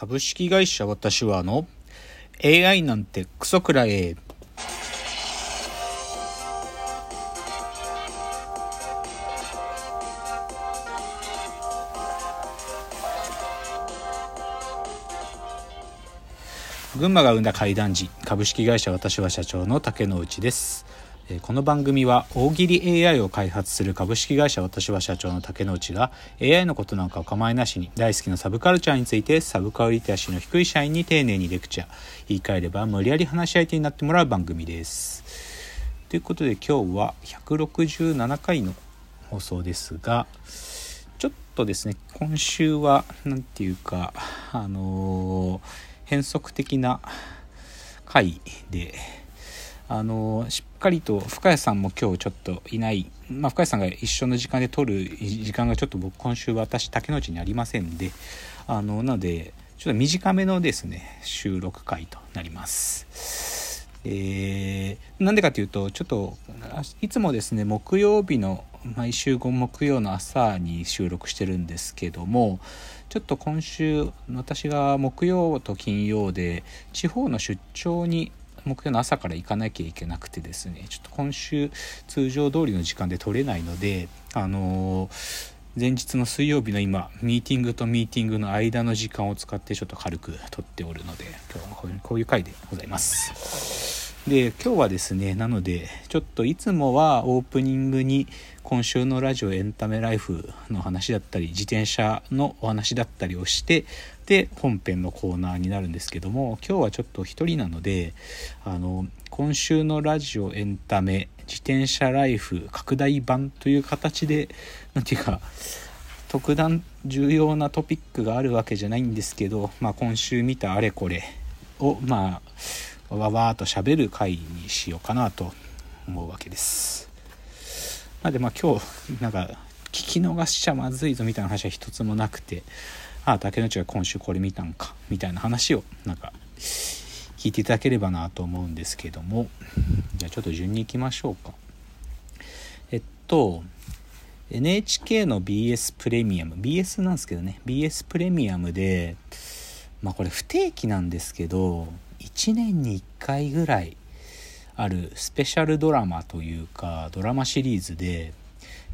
株式会社私はあの AI なんてクソくらえ群馬が生んだ怪談時株式会社私は社長の竹之内です。この番組は大喜利 AI を開発する株式会社私は社長の竹之内が AI のことなんかお構いなしに大好きなサブカルチャーについてサブカルリテラシーの低い社員に丁寧にレクチャー言い換えれば無理やり話し相手になってもらう番組です。ということで今日は167回の放送ですがちょっとですね今週は何て言うかあのー、変則的な回であのしっかりと深谷さんも今日ちょっといない、まあ、深谷さんが一緒の時間で撮る時間がちょっと僕今週私竹之内にありませんであのなのでちょっと短めのですね収録回となります。えー、なんでかというとちょっといつもですね木曜日の毎週5木曜の朝に収録してるんですけどもちょっと今週私が木曜と金曜で地方の出張に木曜の朝から行かなきゃいけなくてですねちょっと今週通常通りの時間で取れないのであのー、前日の水曜日の今ミーティングとミーティングの間の時間を使ってちょっと軽く撮っておるので今日はこういう回でございます。で今日はですねなのでちょっといつもはオープニングに今週のラジオエンタメライフの話だったり自転車のお話だったりをしてで本編のコーナーになるんですけども今日はちょっと一人なのであの今週のラジオエンタメ自転車ライフ拡大版という形で何て言うか特段重要なトピックがあるわけじゃないんですけど、まあ、今週見たあれこれをまあわわーっと喋る回にしようかなと思うわけです。なんでまあ今日なんか聞き逃しちゃまずいぞみたいな話は一つもなくてああ竹内が今週これ見たんかみたいな話をなんか聞いていただければなと思うんですけども。じゃあちょっと順にいきましょうか。えっと NHK の BS プレミアム BS なんですけどね。BS プレミアムでまあこれ不定期なんですけど1年に1回ぐらいあるスペシャルドラマというかドラマシリーズで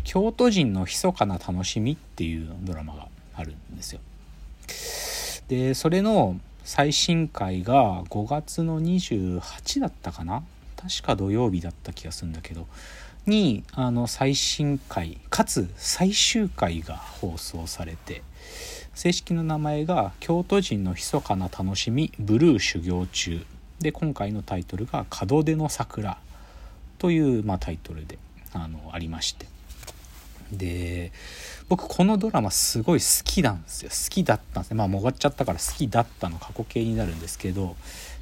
京都人の密かな楽しみっていうドラマがあるんですよ。でそれの最新回が5月の28だったかな？確か土曜日だった気がするんだけど。にあの最新回かつ最終回が放送されて正式な名前が「京都人の密かな楽しみブルー修行中」で今回のタイトルが「門出の桜」という、まあ、タイトルであのありまして。で僕このドラマすごい好きなんですよ。好きだったんですね。まあもがっちゃったから好きだったの過去形になるんですけど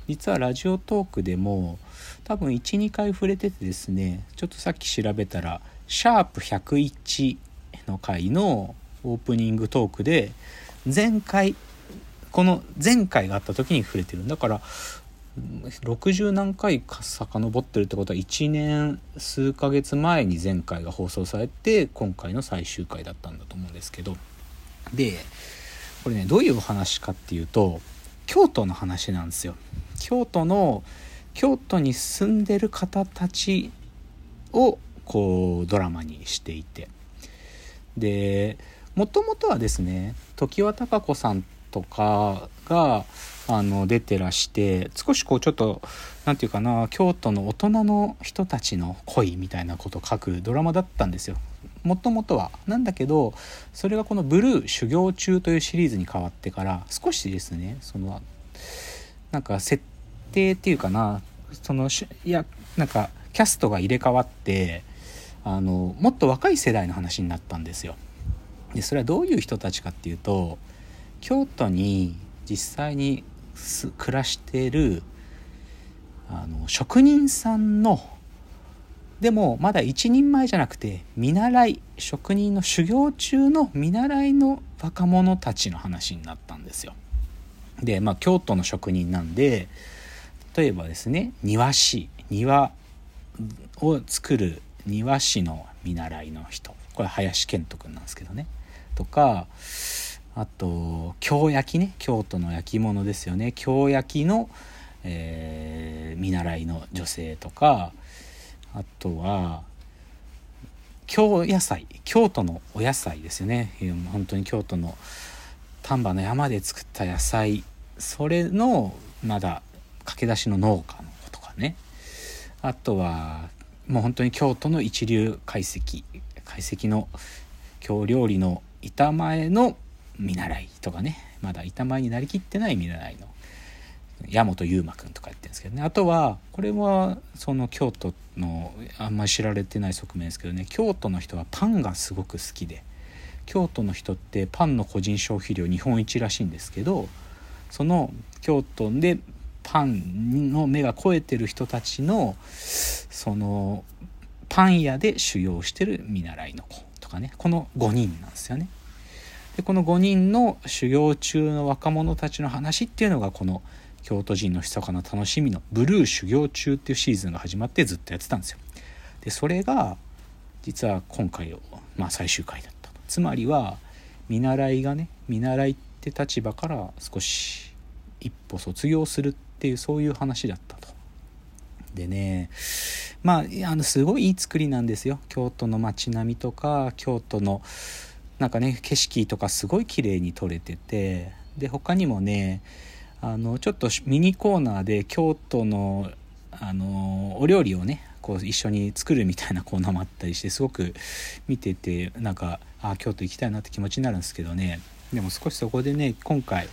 実はラジオトークでも多分12回触れててですねちょっとさっき調べたら「シャープ #101」の回のオープニングトークで前回この前回があった時に触れてる。んだから60何回か遡ってるってことは1年数ヶ月前に前回が放送されて今回の最終回だったんだと思うんですけど。でこれねどういうお話かっていうと京都の話なんですよ。京都の京都に住んでる方たちをこうドラマにしていて。でもともとはですね常盤貴子さんとかがあの出てらして少しこうちょっと何て言うかな京都の大人の人たちの恋みたいなことを書くドラマだったんですよ。もともとはなんだけどそれがこの「ブルー修行中」というシリーズに変わってから少しですねそのなんか設定っていうかなそのいやなんかキャストが入れ替わってあのもっと若い世代の話になったんですよ。でそれはどういう人たちかっていうと京都に実際に暮らしてるあの職人さんのでもまだ一人前じゃなくて見習い職人の修行中の見習いの若者たちの話になったんですよ。でまあ京都の職人なんで例えばですね庭師庭を作る庭師の見習いの人これ林健人君なんですけどねとかあと京焼きね。京都の焼き物ですよね。京焼きの、えー、見習いの女性とかあとは京野菜。京都のお野菜ですよね。本当に京都の丹波の山で作った野菜。それのまだ駆け出しの農家の子とかね。あとはもう本当に京都の一流懐石。懐石の京料理の板前の見習いとかねまだ板前になりきってない見習いの矢本悠馬くんとかやってるんですけどね。あとはこれはその京都のあんまり知られてない側面ですけどね。京都の人はパンがすごく好きで京都の人ってパンの個人消費量日本一らしいんですけどその京都でパンの目が肥えてる人たちのそのパン屋で修行してる見習いの子とかね。この5人なんですよね。でこの5人の修行中の若者たちの話っていうのがこの京都人の密かな楽しみのブルー修行中っていうシーズンが始まってずっとやってたんですよ。でそれが実は今回、まあ、最終回だったと。つまりは見習いがね見習いって立場から少し一歩卒業するっていうそういう話だったと。でねまああのすごいいい作りなんですよ京都の街並みとか京都のなんかね景色とかすごい綺麗に撮れててで他にもねあのちょっとミニコーナーで京都のあのお料理をねこう一緒に作るみたいなコーナーもあったりしてすごく見ててなんかあ京都行きたいなって気持ちになるんですけどね。でも少しそこでね今回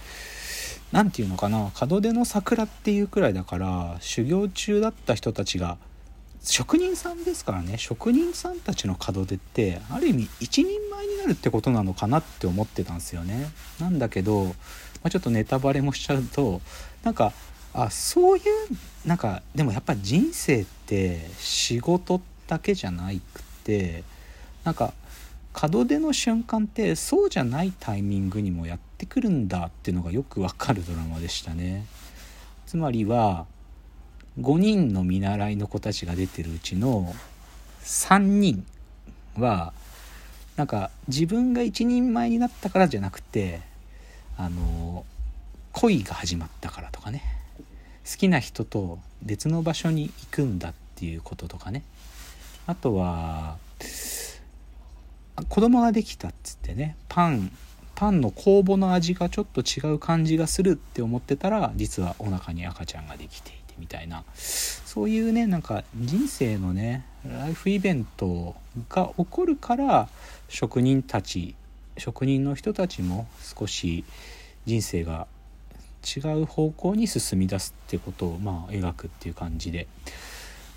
何て言うのかな門出の桜っていうくらいだから修行中だった人たちが職人さんですからね職人さんたちの門出ってある意味一人前になるってことなのかなって思ってたんですよね。なんだけどまあ、ちょっとネタバレもしちゃうとなんかあそういうなんかでもやっぱ人生って仕事だけじゃなくてなんか門出の瞬間ってそうじゃないタイミングにもやってくるんだっていうのがよくわかるドラマでしたね。つまりは5人の見習いの子たちが出てるうちの3人はなんか自分が一人前になったからじゃなくてあの恋が始まったからとかね。好きな人と別の場所に行くんだっていうこととかね。あとは子供ができたっつってねパンパンの酵母の味がちょっと違う感じがするって思ってたら実はお腹に赤ちゃんができていてみたいな。そういうねなんか人生のねライフイベントが起こるから職人たち職人の人たちも少し人生が違う方向に進み出すってことをまあ描くっていう感じで。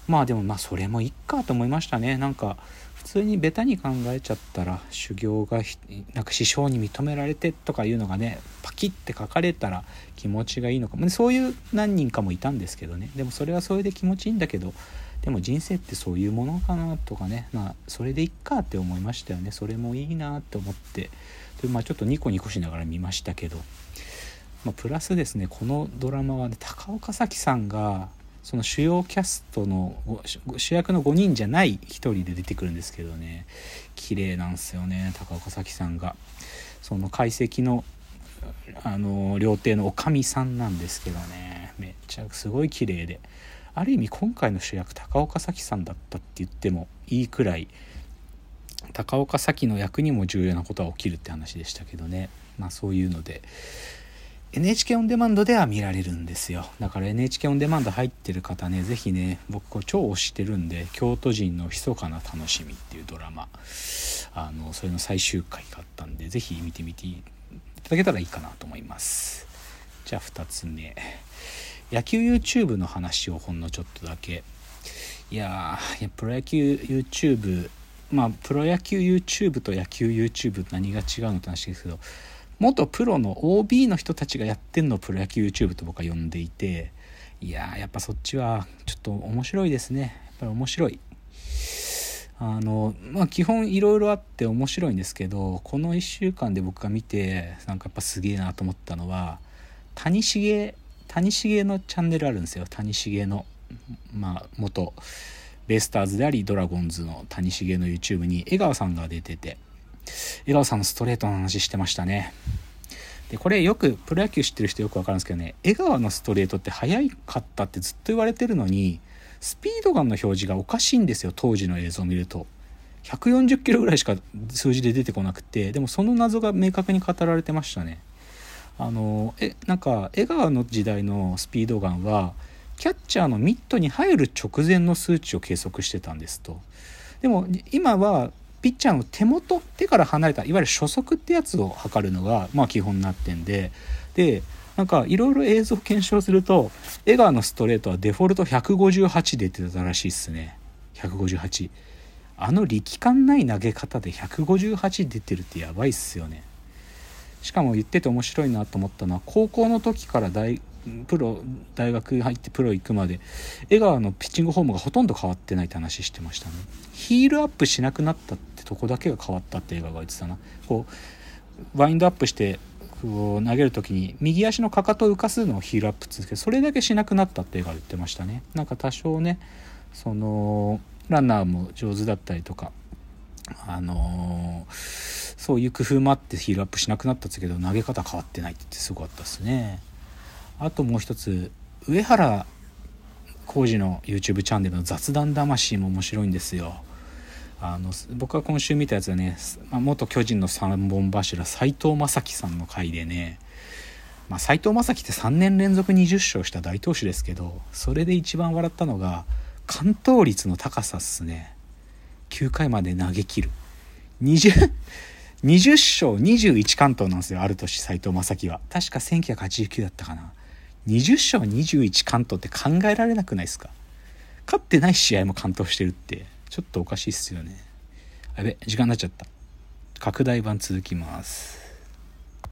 まあでもまあそれもいっかと思いましたね。なんか普通にベタに考えちゃったら修行がなんか師匠に認められてとかいうのがねパキッて書かれたら気持ちがいいのかも。そういう何人かもいたんですけどね。でもそれはそれで気持ちいいんだけどでも人生ってそういうものかなとかね。まあそれでいっかって思いましたよね。それもいいなって思って。で、まあ、ちょっとニコニコしながら見ましたけど、まあ、プラスですねこのドラマはね高岡早紀さんがその主要キャストの主役の5人じゃない1人で出てくるんですけどね。綺麗なんですよね高岡早紀さんが。その解析のあの料亭のおかみさんなんですけどね。めっちゃすごい綺麗で。ある意味今回の主役高岡早紀さんだったって言ってもいいくらい高岡早紀の役にも重要なことは起きるって話でしたけどね。まあそういうので。NHK オンデマンドでは見られるんですよ。だから NHK オンデマンド入ってる方ね是非ね僕これ超推してるんで「京都人の密かな楽しみ」っていうドラマあのそれの最終回があったんで是非見てみていただけたらいいかなと思います。じゃあ2つ目。野球 YouTube の話をほんのちょっとだけ。いやープロ野球 YouTube まあプロ野球 YouTube と野球 YouTube 何が違うのって話ですけど元プロの OB の人たちがやってんのをプロ野球 YouTube と僕は呼んでいていややっぱそっちはちょっと面白いですね。やっぱり面白い。あのまあ基本いろいろあって面白いんですけどこの1週間で僕が見てなんかやっぱすげえなと思ったのは谷繁谷繁のチャンネルあるんですよ。谷繁のまあ元ベイスターズでありドラゴンズの谷繁の YouTube に江川さんが出てて。江川さんのストレートの話してましたね。でこれよくプロ野球知ってる人よくわかるんですけどね江川のストレートって速かったってずっと言われてるのにスピードガンの表示がおかしいんですよ当時の映像を見ると。140キロぐらいしか数字で出てこなくてでもその謎が明確に語られてましたね。あのえなんか江川の時代のスピードガンはキャッチャーのミットに入る直前の数値を計測してたんですと。でも今はピッチャーの手元手から離れたいわゆる初速ってやつを測るのがまあ基本になってんででなんかいろいろ映像検証すると江川のストレートはデフォルト158出てたらしいっすね。158あの力感ない投げ方で158出てるってやばいっすよね。しかも言ってて面白いなと思ったのは高校の時から大プロ大学入ってプロ行くまで江川のピッチングフォームがほとんど変わってないって話してましたね。ヒールアップしなくなったとこだけが変わったって江川が言ってたな。こうワインドアップしてこう投げる時に右足のかかとを浮かすのをヒールアップ続けどそれだけしなくなったって江川言ってましたね。なんか多少ねそのランナーも上手だったりとかあのー、そういう工夫もあってヒールアップしなくなったんですけど投げ方変わってないって言ってすごかったですね。あともう一つ上原浩二の YouTube チャンネルの雑談魂も面白いんですよ。あの僕が今週見たやつはね元巨人の3本柱斎藤正樹さんの回でねまあ、斎藤正樹って3年連続20勝した大投手ですけどそれで一番笑ったのが完投率の高さっすね。9回まで投げ切る。20, 20勝21完投なんですよある年斎藤正樹は。確か1989だったかな。20勝21完投って考えられなくないですか？勝ってない試合も完投してるって。ちょっとおかしいっすよね。あべ時間になっちゃった。拡大版続きます。